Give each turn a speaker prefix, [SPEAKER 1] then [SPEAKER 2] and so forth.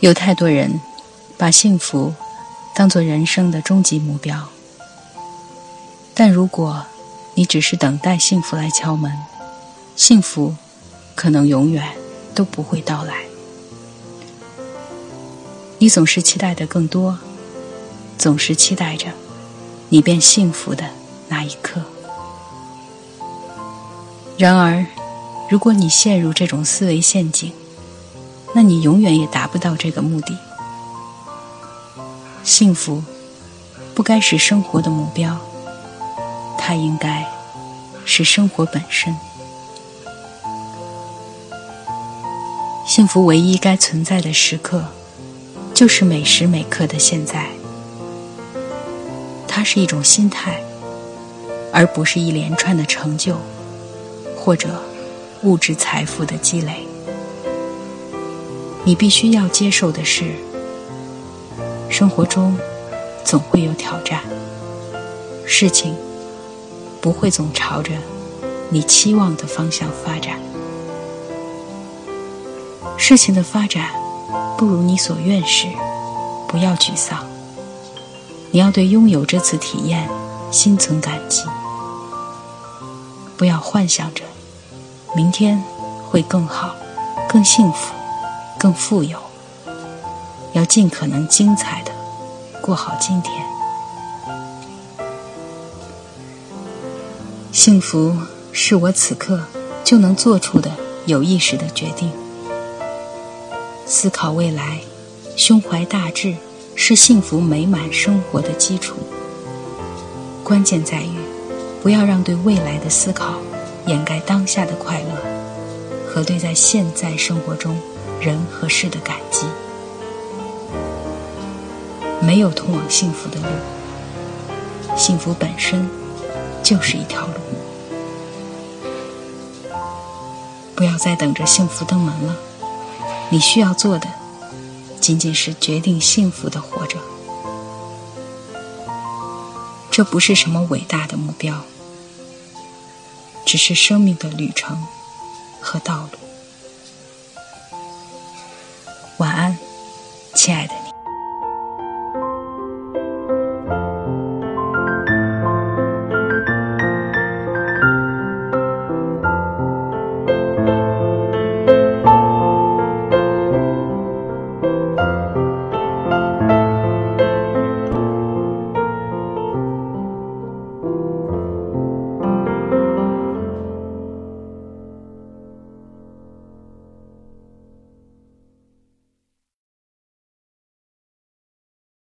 [SPEAKER 1] 有太多人把幸福当做人生的终极目标，但如果你只是等待幸福来敲门，幸福可能永远都不会到来。你总是期待的更多，总是期待着你变幸福的那一刻。然而，如果你陷入这种思维陷阱，那你永远也达不到这个目的。幸福不该是生活的目标，它应该是生活本身。幸福唯一该存在的时刻，就是每时每刻的现在。它是一种心态，而不是一连串的成就或者物质财富的积累。你必须要接受的是，生活中总会有挑战，事情不会总朝着你期望的方向发展，事情的发展不如你所愿时，不要沮丧，你要对拥有这次体验心存感激，不要幻想着明天会更好、更幸福。更富有，要尽可能精彩的过好今天。幸福是我此刻就能做出的有意识的决定。思考未来，胸怀大志，是幸福美满生活的基础。关键在于，不要让对未来的思考掩盖当下的快乐和对在现在生活中。人和事的感激，没有通往幸福的路，幸福本身就是一条路。不要再等着幸福登门了，你需要做的仅仅是决定幸福的活着。这不是什么伟大的目标，只是生命的旅程和道路。亲爱的你。